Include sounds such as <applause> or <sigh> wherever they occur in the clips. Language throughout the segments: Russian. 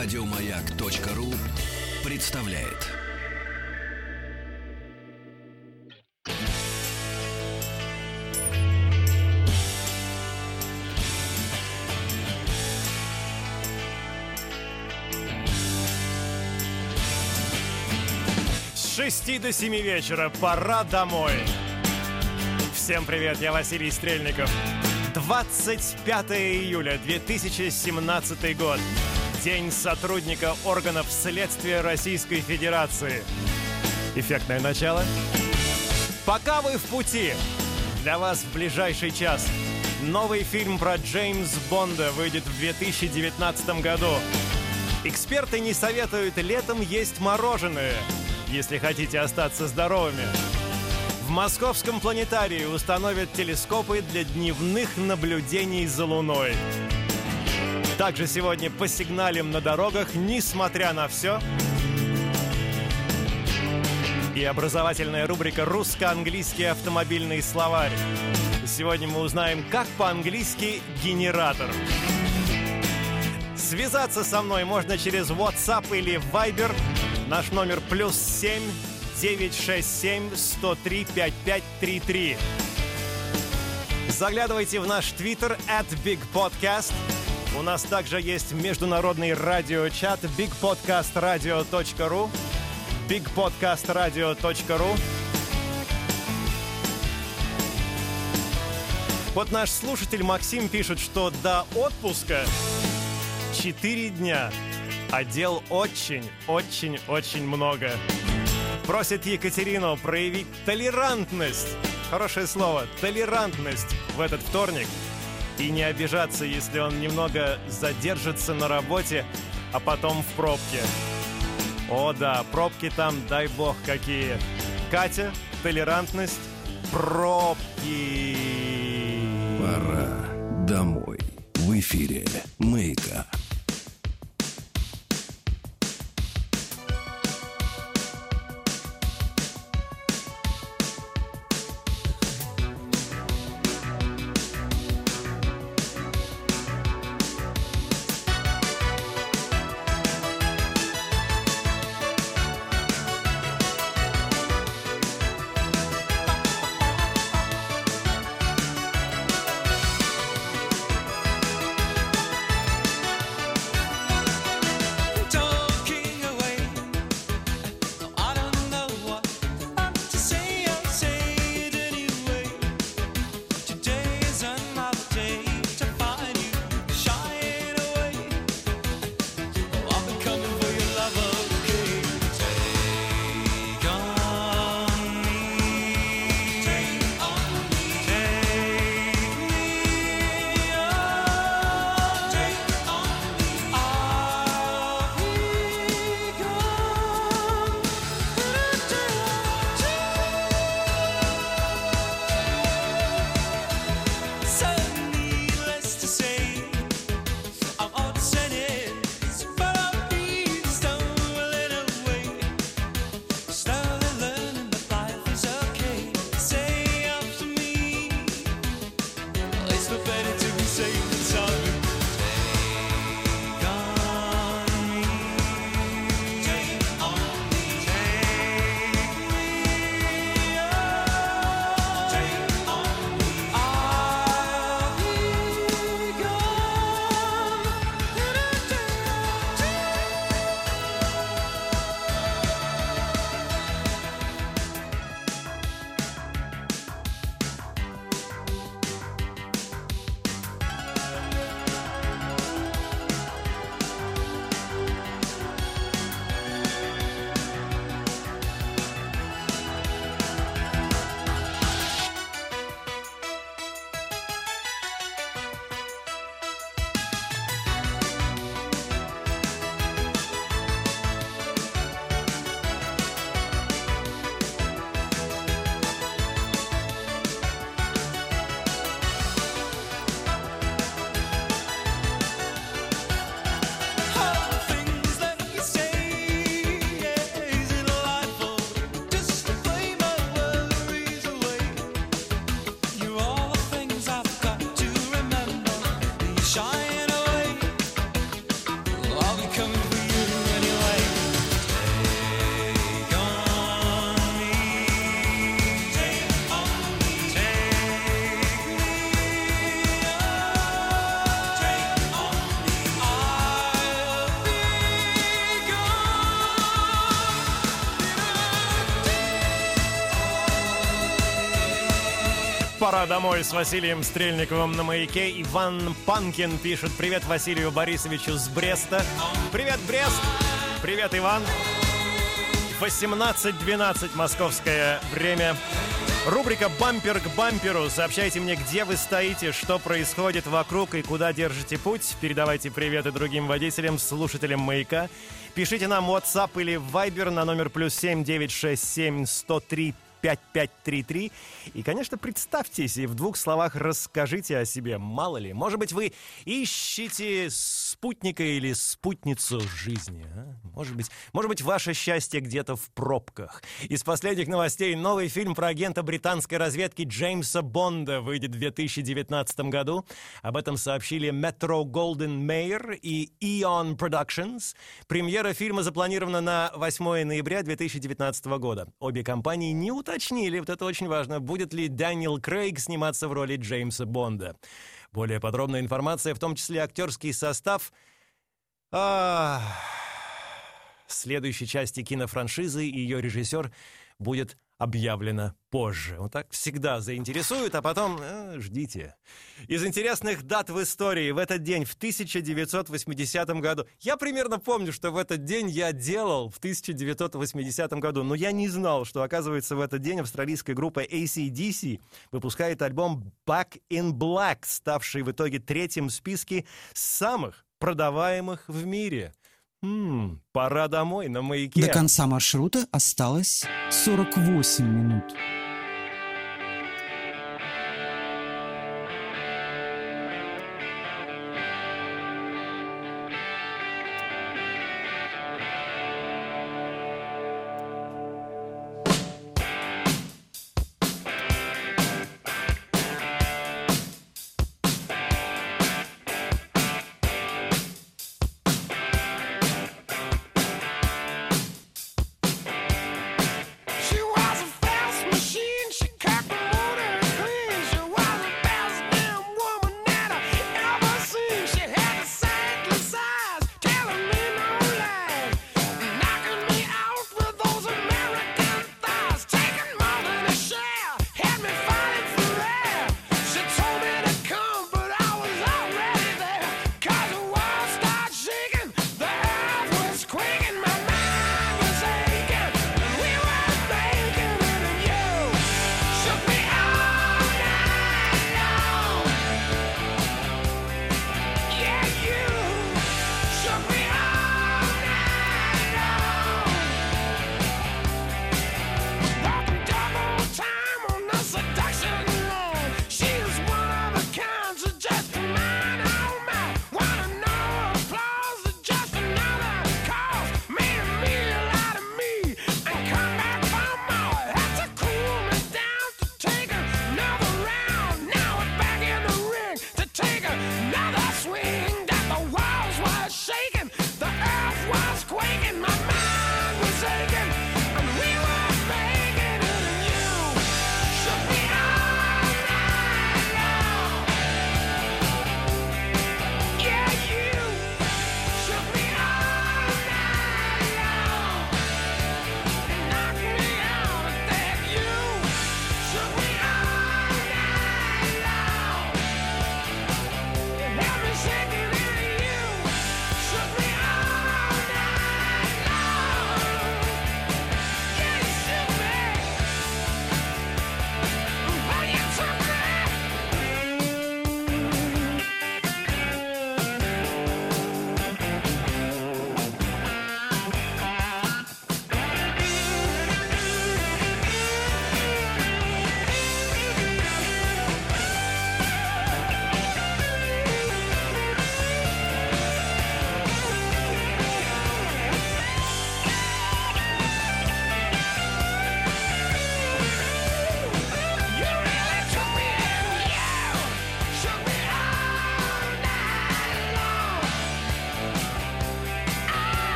Радиомаяк.ру представляет. С 6 до 7 вечера пора домой. Всем привет, я Василий Стрельников. 25 июля 2017 год. День сотрудника органов следствия Российской Федерации. Эффектное начало. Пока вы в пути, для вас в ближайший час новый фильм про Джеймс Бонда выйдет в 2019 году. Эксперты не советуют летом есть мороженое, если хотите остаться здоровыми. В московском планетарии установят телескопы для дневных наблюдений за Луной. Также сегодня посигналим на дорогах, несмотря на все. И образовательная рубрика «Русско-английский автомобильный словарь». Сегодня мы узнаем, как по-английски «генератор». Связаться со мной можно через WhatsApp или Viber. Наш номер плюс 7 967 103 5533. Заглядывайте в наш твиттер at Big Podcast. У нас также есть международный радиочат bigpodcastradio.ru bigpodcastradio.ru Вот наш слушатель Максим пишет, что до отпуска 4 дня, а дел очень-очень-очень много. Просит Екатерину проявить толерантность, хорошее слово, толерантность в этот вторник и не обижаться, если он немного задержится на работе, а потом в пробке. О да, пробки там, дай бог, какие. Катя, толерантность, пробки. Пора домой. В эфире Маяка. Пора домой с Василием Стрельниковым на маяке. Иван Панкин пишет привет Василию Борисовичу с Бреста. Привет, Брест! Привет, Иван! 18.12 московское время. Рубрика «Бампер к бамперу». Сообщайте мне, где вы стоите, что происходит вокруг и куда держите путь. Передавайте приветы другим водителям, слушателям «Маяка». Пишите нам WhatsApp или Viber на номер плюс 7 967 103 5533. И, конечно, представьтесь и в двух словах расскажите о себе. Мало ли, может быть, вы ищете спутника или спутницу жизни. А? Может быть, может быть, ваше счастье где-то в пробках. Из последних новостей новый фильм про агента британской разведки Джеймса Бонда выйдет в 2019 году. Об этом сообщили Metro Golden Mayer и Eon Productions. Премьера фильма запланирована на 8 ноября 2019 года. Обе компании не вот это очень важно, будет ли Дэниел Крейг сниматься в роли Джеймса Бонда. Более подробная информация, в том числе актерский состав, а... следующей части кинофраншизы и ее режиссер будет объявлено позже. Вот так всегда заинтересует, а потом э, ждите. Из интересных дат в истории в этот день, в 1980 году, я примерно помню, что в этот день я делал в 1980 году, но я не знал, что, оказывается, в этот день австралийская группа ACDC выпускает альбом Back in Black, ставший в итоге третьим в списке самых продаваемых в мире. М-м, пора домой на маяке. До конца маршрута осталось 48 минут.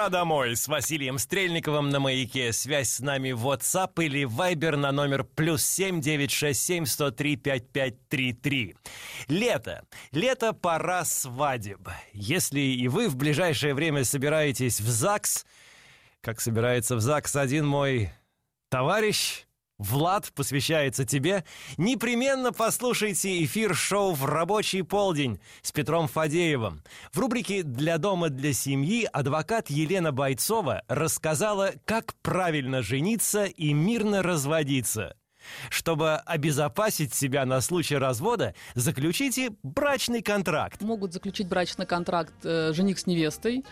Пора домой с Василием Стрельниковым на маяке. Связь с нами в WhatsApp или Viber на номер плюс семь девять шесть семь сто три пять пять три три. Лето. Лето пора свадеб. Если и вы в ближайшее время собираетесь в ЗАГС, как собирается в ЗАГС один мой товарищ, Влад посвящается тебе. Непременно послушайте эфир шоу «В рабочий полдень» с Петром Фадеевым. В рубрике «Для дома, для семьи» адвокат Елена Бойцова рассказала, как правильно жениться и мирно разводиться. Чтобы обезопасить себя на случай развода, заключите брачный контракт. Могут заключить брачный контракт э, жених с невестой,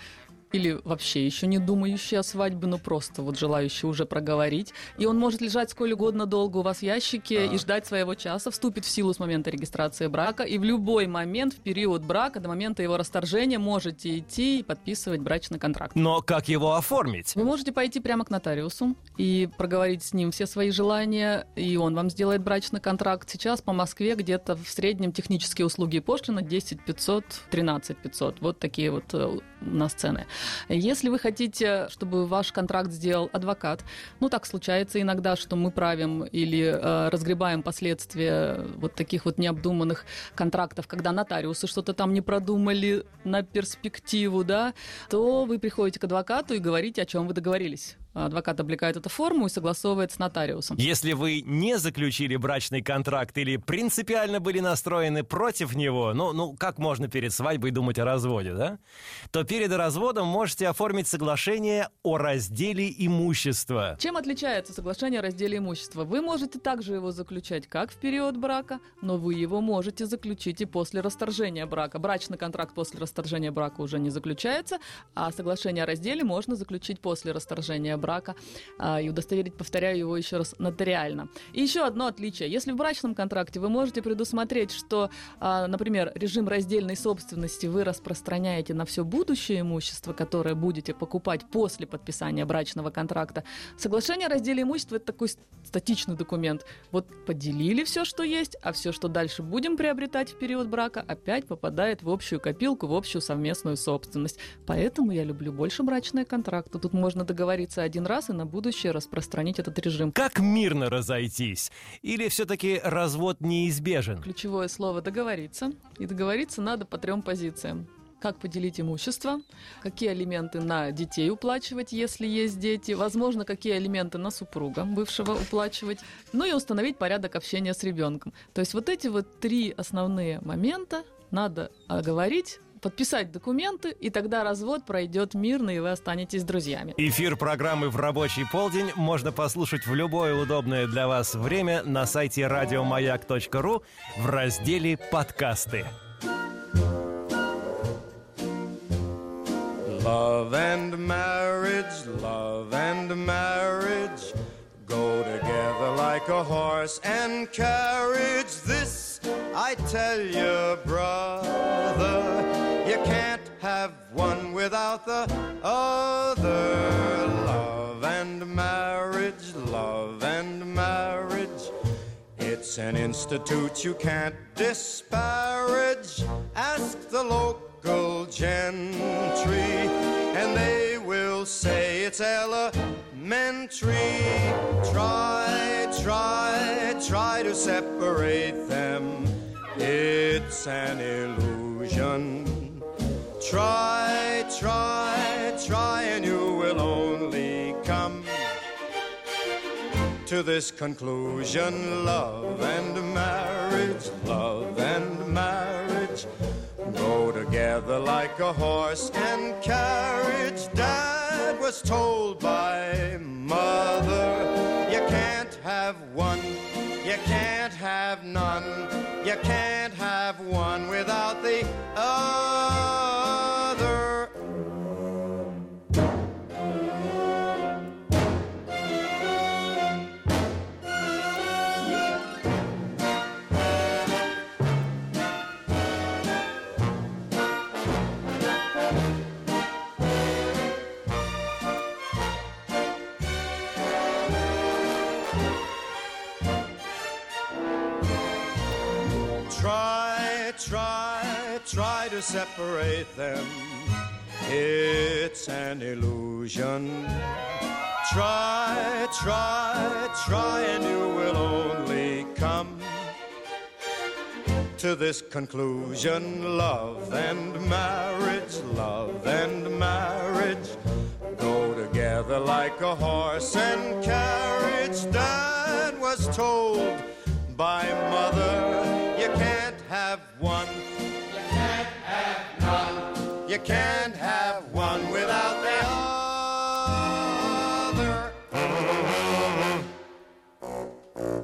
или вообще еще не думающий о свадьбе, но просто вот желающий уже проговорить. И он может лежать сколь угодно долго у вас в ящике а. и ждать своего часа, вступит в силу с момента регистрации брака, и в любой момент, в период брака, до момента его расторжения, можете идти и подписывать брачный контракт. Но как его оформить? Вы можете пойти прямо к нотариусу и проговорить с ним все свои желания, и он вам сделает брачный контракт. Сейчас по Москве где-то в среднем технические услуги и пошлина 10 500, 13 500. Вот такие вот э, у нас цены. Если вы хотите, чтобы ваш контракт сделал адвокат, ну так случается иногда, что мы правим или э, разгребаем последствия вот таких вот необдуманных контрактов, когда нотариусы что-то там не продумали на перспективу, да, то вы приходите к адвокату и говорите, о чем вы договорились адвокат облекает эту форму и согласовывает с нотариусом. Если вы не заключили брачный контракт или принципиально были настроены против него, ну, ну как можно перед свадьбой думать о разводе, да? То перед разводом можете оформить соглашение о разделе имущества. Чем отличается соглашение о разделе имущества? Вы можете также его заключать как в период брака, но вы его можете заключить и после расторжения брака. Брачный контракт после расторжения брака уже не заключается, а соглашение о разделе можно заключить после расторжения брака а, и удостоверить, повторяю его еще раз, нотариально. И еще одно отличие. Если в брачном контракте вы можете предусмотреть, что, а, например, режим раздельной собственности вы распространяете на все будущее имущество, которое будете покупать после подписания брачного контракта, соглашение о разделе имущества – это такой статичный документ. Вот поделили все, что есть, а все, что дальше будем приобретать в период брака, опять попадает в общую копилку, в общую совместную собственность. Поэтому я люблю больше брачные контракты. Тут можно договориться один раз и на будущее распространить этот режим. Как мирно разойтись? Или все-таки развод неизбежен? Ключевое слово «договориться». И договориться надо по трем позициям как поделить имущество, какие алименты на детей уплачивать, если есть дети, возможно, какие алименты на супруга бывшего уплачивать, ну и установить порядок общения с ребенком. То есть вот эти вот три основные момента надо оговорить, подписать документы, и тогда развод пройдет мирно, и вы останетесь друзьями. Эфир программы «В рабочий полдень» можно послушать в любое удобное для вас время на сайте радиомаяк.ру в разделе «Подкасты». Love and marriage, love and marriage go together like a horse and carriage. This I tell you, brother, one without the other. Love and marriage, love and marriage. It's an institute you can't disparage. Ask the local gentry, and they will say it's elementary. Try, try, try to separate them. It's an illusion. Try, try, try, and you will only come to this conclusion love and marriage, love and marriage go together like a horse and carriage. Dad was told by mother, you can't have one, you can't have none, you can't have one without the to this conclusion love and marriage, love and marriage go together like a horse and carriage. Dad was told by mother, you can't have one. You can't have none. You can't have one without the other.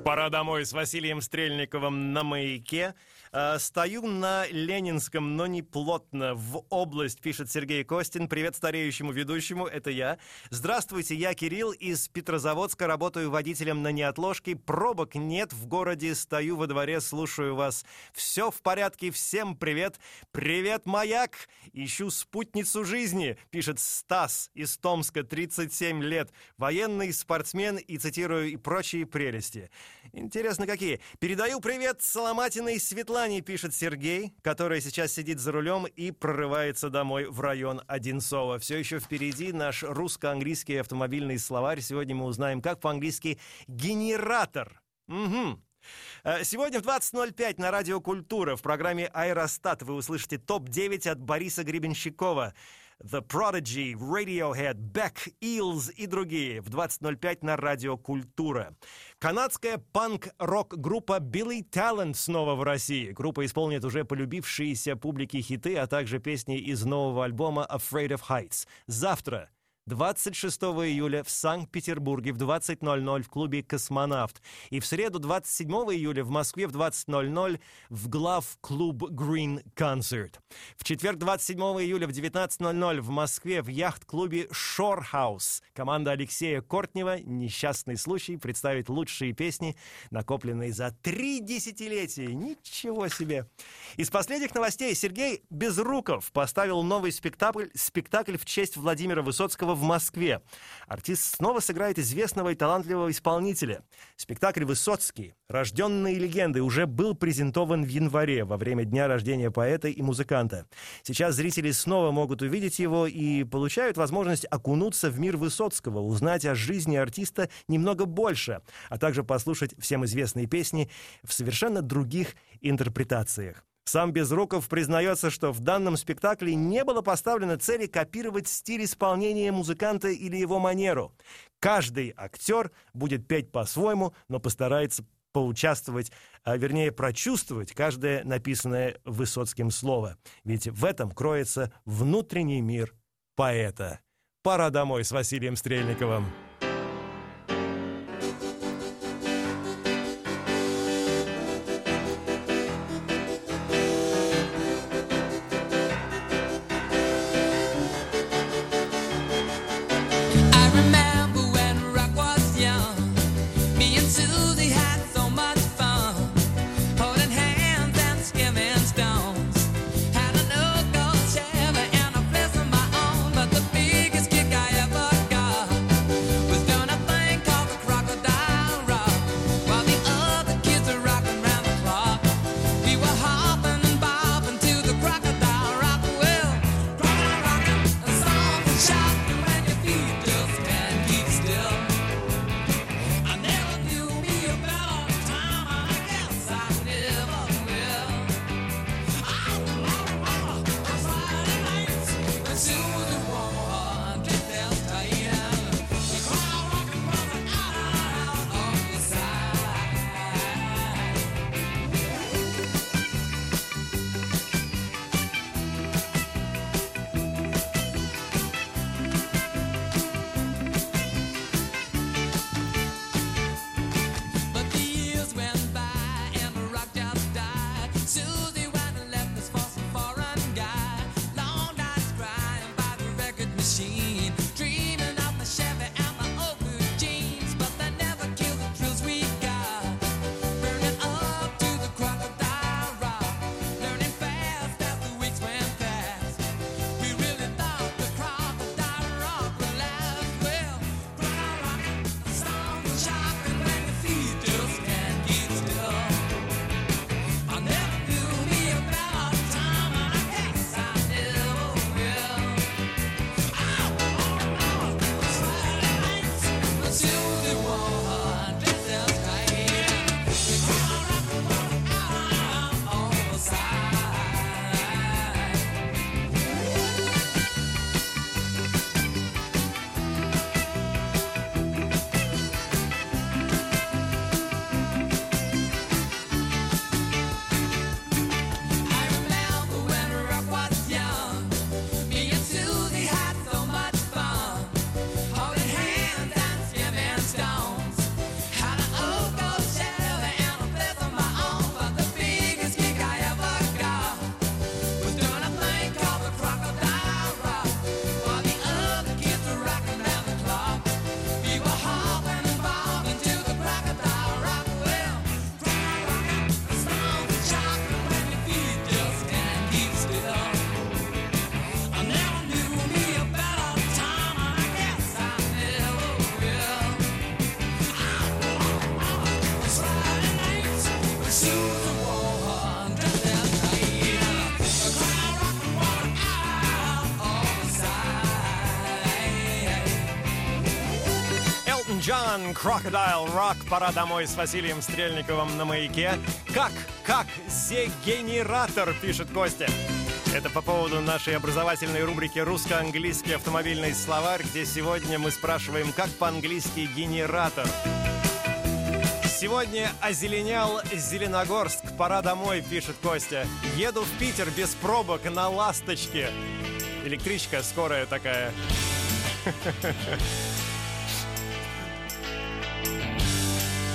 Пора домой с Василием Стрельниковым на маяке. Э, стою на Ленинском, но не плотно. В область, пишет Сергей Костин. Привет стареющему ведущему, это я. Здравствуйте, я Кирилл из Петрозаводска, работаю водителем на неотложке. Пробок нет в городе, стою во дворе, слушаю вас. Все в порядке, всем привет. Привет, маяк! Ищу спутницу жизни, пишет Стас из Томска, 37 лет. Военный спортсмен и, цитирую, и прочие прелести. Интересно, какие. Передаю привет Соломатиной Светлане Светлане пишет Сергей, который сейчас сидит за рулем и прорывается домой в район Одинцова. Все еще впереди наш русско-английский автомобильный словарь. Сегодня мы узнаем, как по-английски «генератор». Угу. Сегодня в 20.05 на Радио Культура в программе «Аэростат» вы услышите топ-9 от Бориса Гребенщикова. The Prodigy, Radiohead, Beck, Eels и другие в 20.05 на Радио Культура. Канадская панк-рок-группа Billy Talent снова в России. Группа исполнит уже полюбившиеся публике хиты, а также песни из нового альбома Afraid of Heights. Завтра 26 июля в Санкт-Петербурге в 20.00 в клубе «Космонавт». И в среду 27 июля в Москве в 20.00 в глав-клуб «Green Concert». В четверг 27 июля в 19.00 в Москве в яхт-клубе «Shore House». Команда Алексея Кортнева «Несчастный случай» представит лучшие песни, накопленные за три десятилетия. Ничего себе! Из последних новостей Сергей Безруков поставил новый спектакль, спектакль в честь Владимира Высоцкого в Москве. Артист снова сыграет известного и талантливого исполнителя. Спектакль «Высоцкий. Рожденные легенды» уже был презентован в январе во время дня рождения поэта и музыканта. Сейчас зрители снова могут увидеть его и получают возможность окунуться в мир Высоцкого, узнать о жизни артиста немного больше, а также послушать всем известные песни в совершенно других интерпретациях. Сам Безруков признается, что в данном спектакле не было поставлено цели копировать стиль исполнения музыканта или его манеру. Каждый актер будет петь по-своему, но постарается поучаствовать, а вернее прочувствовать каждое написанное Высоцким слово. Ведь в этом кроется внутренний мир поэта. Пора домой с Василием Стрельниковым. John, Crocodile Rock. Пора домой с Василием Стрельниковым на маяке. Как, как, зегенератор, пишет Костя. Это по поводу нашей образовательной рубрики «Русско-английский автомобильный словарь», где сегодня мы спрашиваем, как по-английски «генератор». Сегодня озеленял Зеленогорск. Пора домой, пишет Костя. Еду в Питер без пробок на «Ласточке». Электричка скорая такая. <laughs>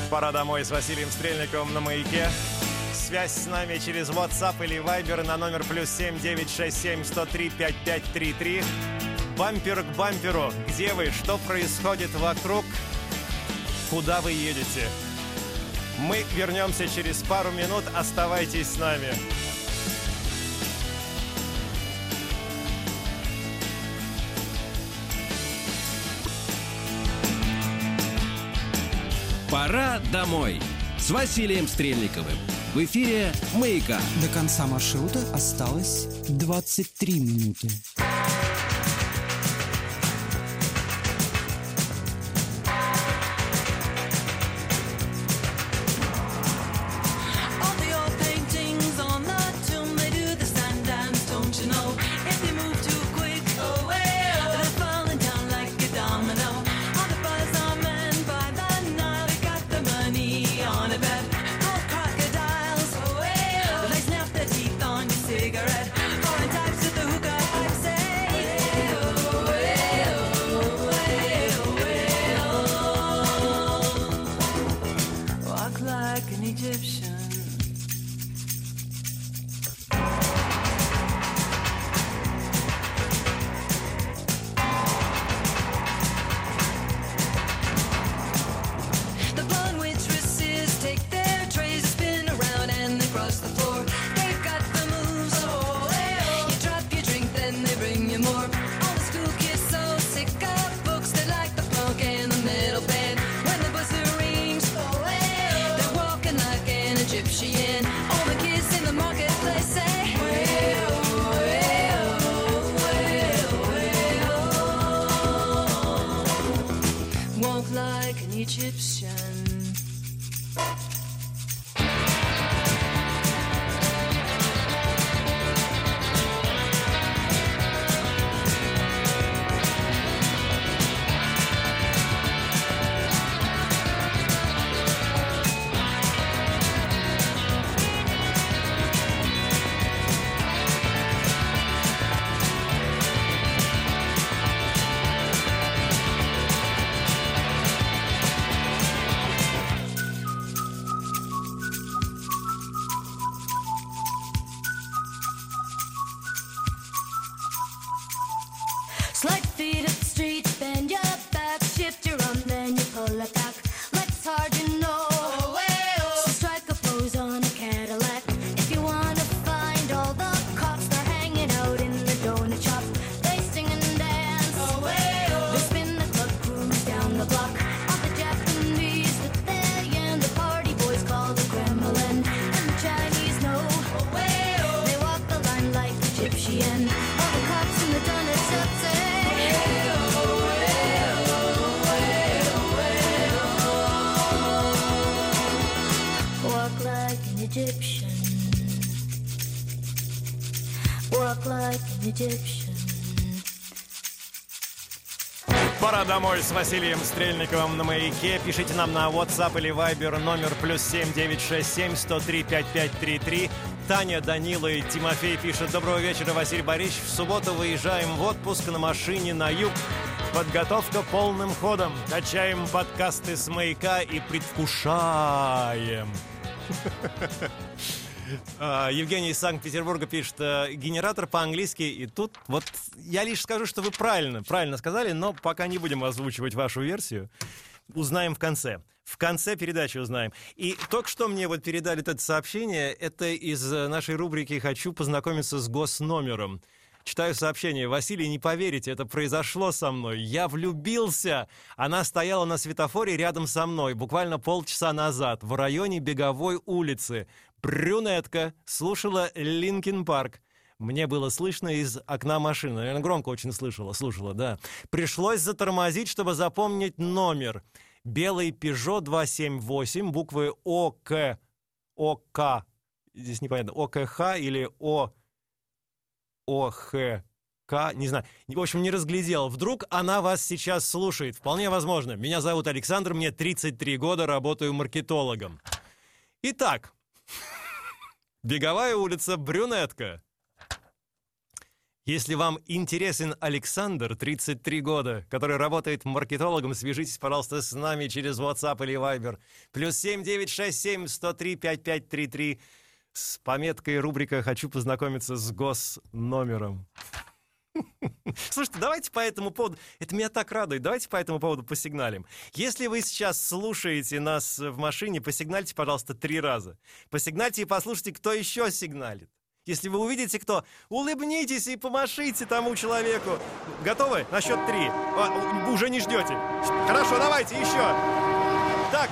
Пора домой с Василием Стрельниковым на маяке. Связь с нами через WhatsApp или Viber на номер плюс 7 967 103 5533. Бампер к бамперу. Где вы? Что происходит вокруг? Куда вы едете? Мы вернемся через пару минут. Оставайтесь с нами. Пора домой с Василием Стрельниковым. В эфире «Маяка». До конца маршрута осталось 23 минуты. Домой с Василием Стрельниковым на маяке. Пишите нам на WhatsApp или Viber номер плюс 7967 103 5533. Таня, Данила и Тимофей пишут «Доброго вечера, Василий Борисович. В субботу выезжаем в отпуск на машине на юг. Подготовка полным ходом. Качаем подкасты с маяка и предвкушаем». А, Евгений из Санкт-Петербурга пишет, э, генератор по-английски, и тут вот я лишь скажу, что вы правильно, правильно сказали, но пока не будем озвучивать вашу версию. Узнаем в конце. В конце передачи узнаем. И только что мне вот передали это сообщение, это из э, нашей рубрики «Хочу познакомиться с госномером». Читаю сообщение. Василий, не поверите, это произошло со мной. Я влюбился. Она стояла на светофоре рядом со мной буквально полчаса назад в районе Беговой улицы. Брюнетка слушала Linkin Park. Мне было слышно из окна машины. Наверное, громко очень слышала, слушала, да. Пришлось затормозить, чтобы запомнить номер. белый Peugeot 278, буквы ОК, ОК, здесь непонятно, ОКХ или О, ОХК, не знаю, в общем, не разглядел. Вдруг она вас сейчас слушает, вполне возможно. Меня зовут Александр, мне 33 года, работаю маркетологом. Итак, <laughs> беговая улица Брюнетка. Если вам интересен Александр, 33 года, который работает маркетологом, свяжитесь, пожалуйста, с нами через WhatsApp или Viber. Плюс 7967 103 5533 с пометкой рубрика «Хочу познакомиться с госномером». <laughs> Слушайте, давайте по этому поводу, это меня так радует, давайте по этому поводу посигналим. Если вы сейчас слушаете нас в машине, посигнальте, пожалуйста, три раза. Посигнальте и послушайте, кто еще сигналит. Если вы увидите кто, улыбнитесь и помашите тому человеку. Готовы? На счет три. А, уже не ждете. Хорошо, давайте еще. Так.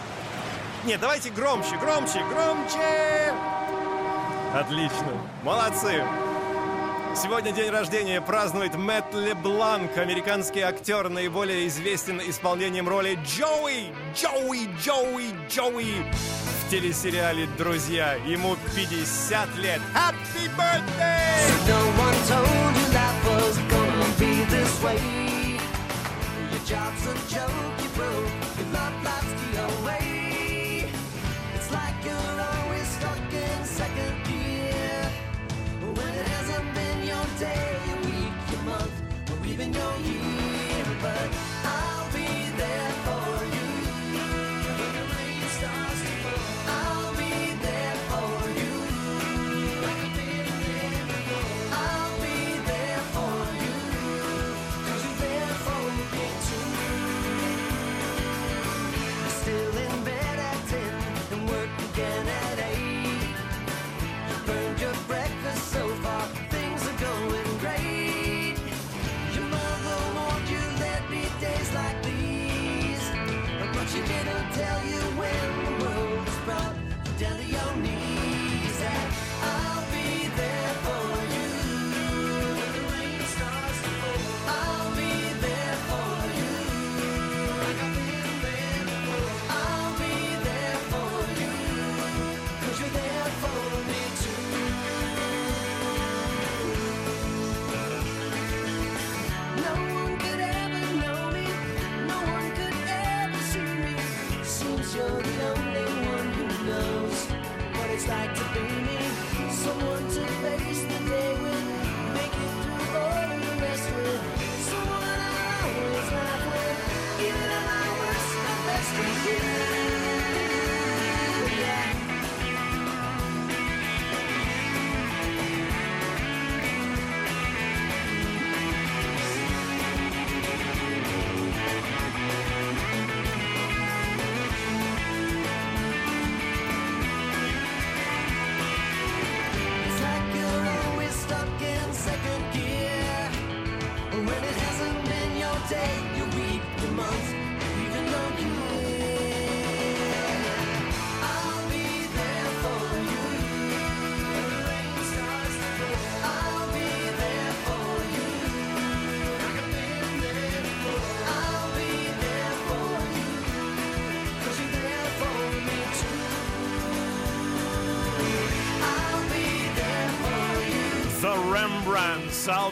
Нет, давайте громче, громче, громче. Отлично. Молодцы. Сегодня день рождения празднует Мэтт Лебланк, американский актер, наиболее известен исполнением роли Джоуи, Джоуи, Джоуи, Джоуи в телесериале «Друзья». Ему 50 лет. Happy birthday!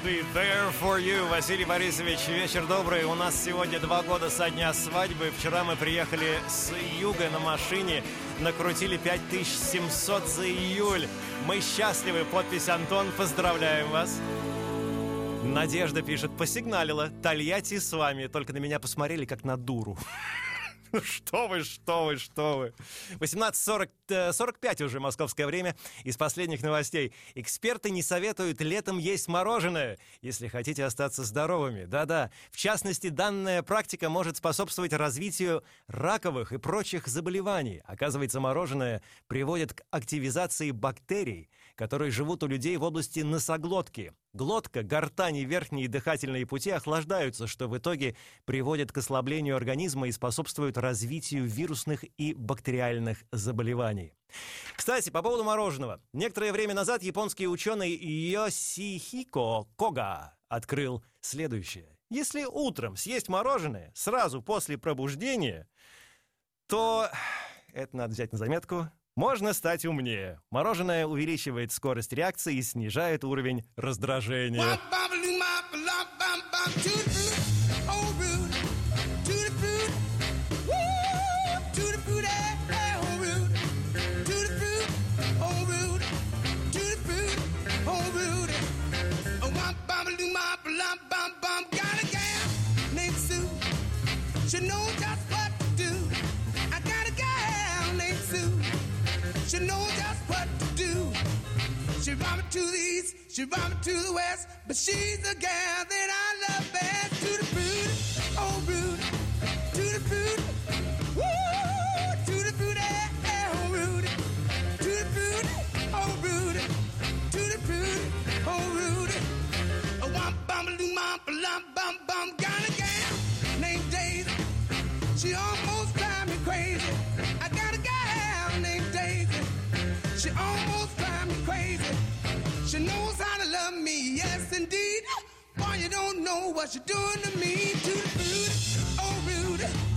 Be there for you. Василий Борисович, вечер добрый. У нас сегодня два года со дня свадьбы. Вчера мы приехали с юга на машине, накрутили 5700 за июль. Мы счастливы. Подпись Антон. Поздравляем вас. Надежда пишет, посигналила. Тольятти с вами. Только на меня посмотрели, как на дуру. <laughs> Что вы, что вы, что вы. 18.45 уже московское время. Из последних новостей. Эксперты не советуют летом есть мороженое, если хотите остаться здоровыми. Да-да. В частности, данная практика может способствовать развитию раковых и прочих заболеваний. Оказывается, мороженое приводит к активизации бактерий, которые живут у людей в области носоглотки. Глотка, гортань и верхние дыхательные пути охлаждаются, что в итоге приводит к ослаблению организма и способствует развитию вирусных и бактериальных заболеваний. Кстати, по поводу мороженого. Некоторое время назад японский ученый Йосихико Кога открыл следующее. Если утром съесть мороженое сразу после пробуждения, то это надо взять на заметку. Можно стать умнее. Мороженое увеличивает скорость реакции и снижает уровень раздражения. She me to the west, but she's the gal that I love best. To the fruit, oh rude, to the fruit, woo, to the fruit, eh, oh rude, to the fruit, oh rude, to the fruit, oh rude. Oh, womp bum doo mom bum bum bum, know what you're doing to me. To the food, oh rude.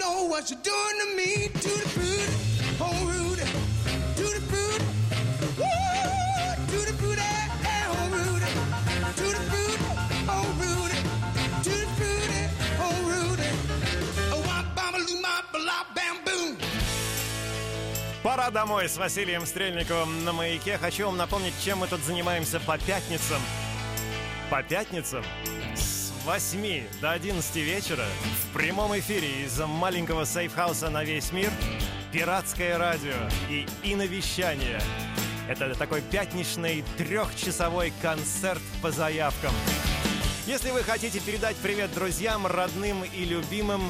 Know what you're doing to me. To the fruit, oh Rudy. To the fruit, woo. To the fruit, eh, eh, oh Rudy. To the fruit, oh Rudy. Fruit, eh, oh Rudy. Oh, womp, bam, loo, mop, lop, bam, boom. Пора домой с Василием Стрельниковым на маяке. Хочу вам напомнить, чем мы тут занимаемся по пятницам. По пятницам 8 до 11 вечера в прямом эфире из маленького сейфхауса на весь мир пиратское радио и иновещание. Это такой пятничный трехчасовой концерт по заявкам. Если вы хотите передать привет друзьям, родным и любимым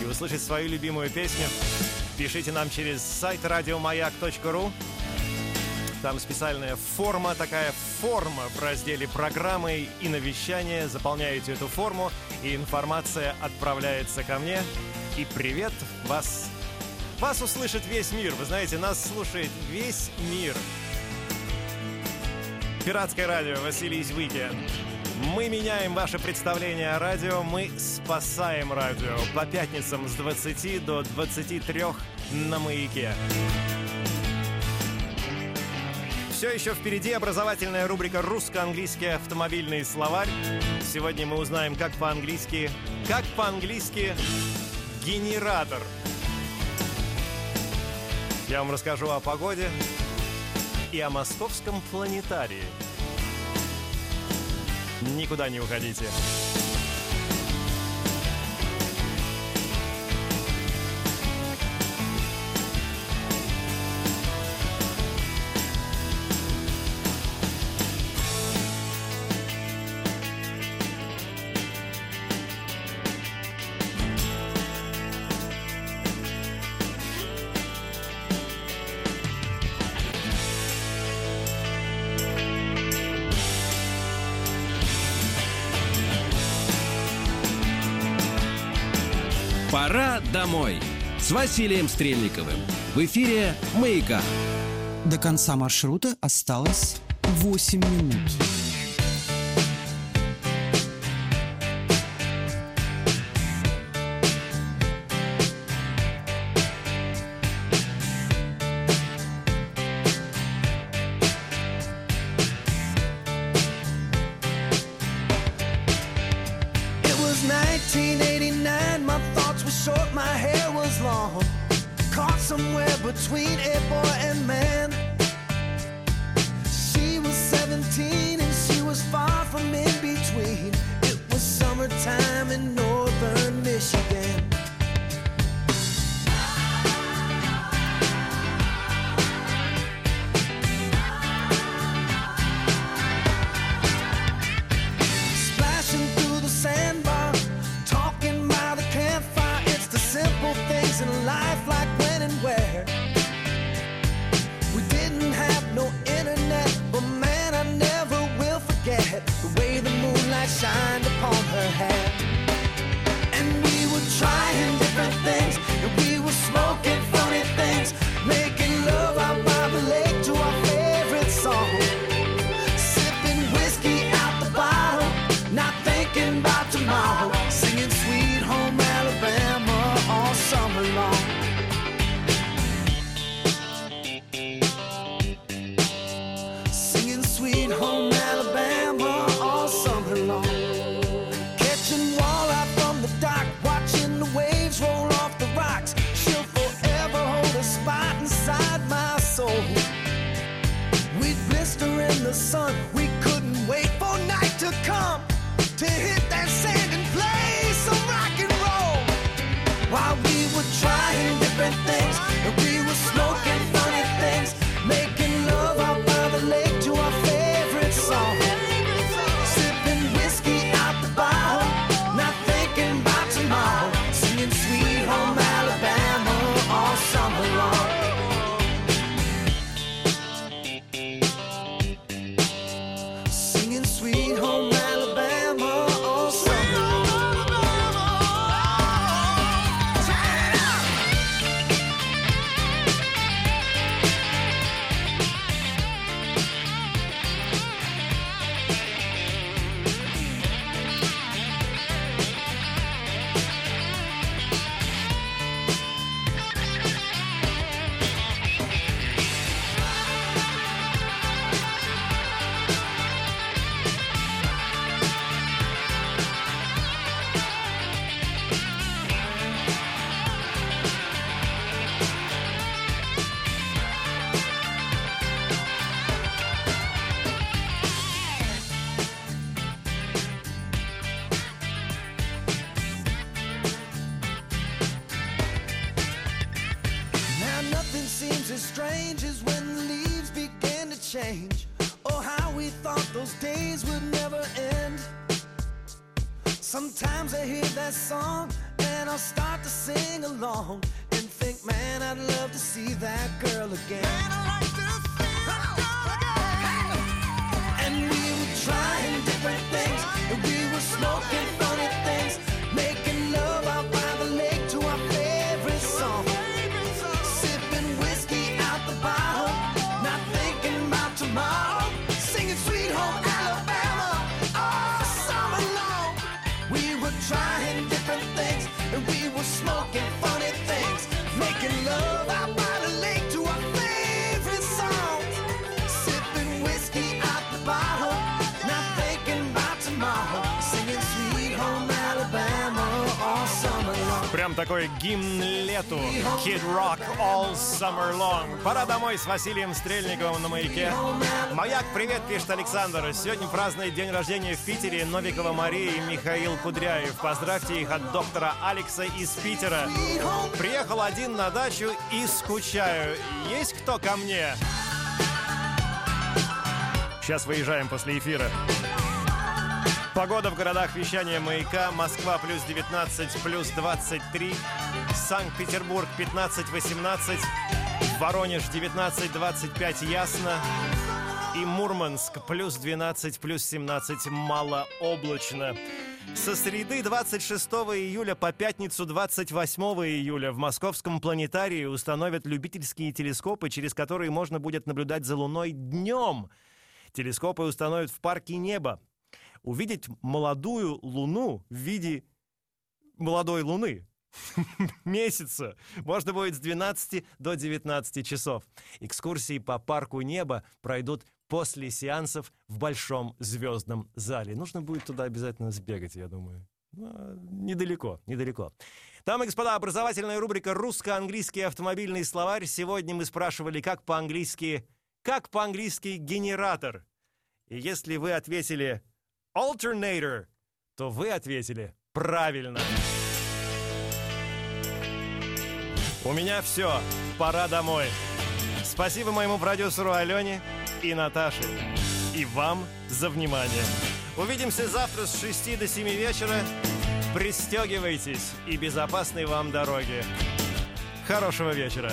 и услышать свою любимую песню, пишите нам через сайт радиомаяк.ру. Там специальная форма, такая форма в разделе программы и навещания. Заполняете эту форму, и информация отправляется ко мне. И привет вас. Вас услышит весь мир. Вы знаете, нас слушает весь мир. Пиратское радио Василий Weekend. Мы меняем ваше представление о радио, мы спасаем радио по пятницам с 20 до 23 на маяке. Все еще впереди образовательная рубрика «Русско-английский автомобильный словарь». Сегодня мы узнаем, как по-английски, как по-английски генератор. Я вам расскажу о погоде и о московском планетарии. Никуда не уходите. Домой с Василием Стрельниковым. В эфире «Маяка». До конца маршрута осталось 8 минут. Change. Oh, how we thought those days would never end. Sometimes I hear that song and I'll start to sing along and think, man, I'd love to see that girl again. And такой гимн лету. Kid Rock All Summer Long. Пора домой с Василием Стрельниковым на маяке. Маяк, привет, пишет Александр. Сегодня празднует день рождения в Питере Новикова Мария и Михаил Кудряев. Поздравьте их от доктора Алекса из Питера. Приехал один на дачу и скучаю. Есть кто ко мне? Сейчас выезжаем после эфира. Погода в городах вещания маяка. Москва плюс 19, плюс 23. Санкт-Петербург 15-18. Воронеж 19-25 ясно. И Мурманск плюс 12, плюс 17 малооблачно. Со среды 26 июля по пятницу 28 июля в Московском планетарии установят любительские телескопы, через которые можно будет наблюдать за Луной днем. Телескопы установят в парке неба. Увидеть молодую Луну в виде молодой Луны <laughs> месяца можно будет с 12 до 19 часов. Экскурсии по парку неба пройдут после сеансов в Большом звездном зале. Нужно будет туда обязательно сбегать, я думаю. Ну, а, недалеко, недалеко. И господа, образовательная рубрика «Русско-английский автомобильный словарь». Сегодня мы спрашивали, как по-английски, как по-английски генератор. И если вы ответили alternator, то вы ответили правильно. У меня все. Пора домой. Спасибо моему продюсеру Алене и Наташе. И вам за внимание. Увидимся завтра с 6 до 7 вечера. Пристегивайтесь и безопасной вам дороги. Хорошего вечера.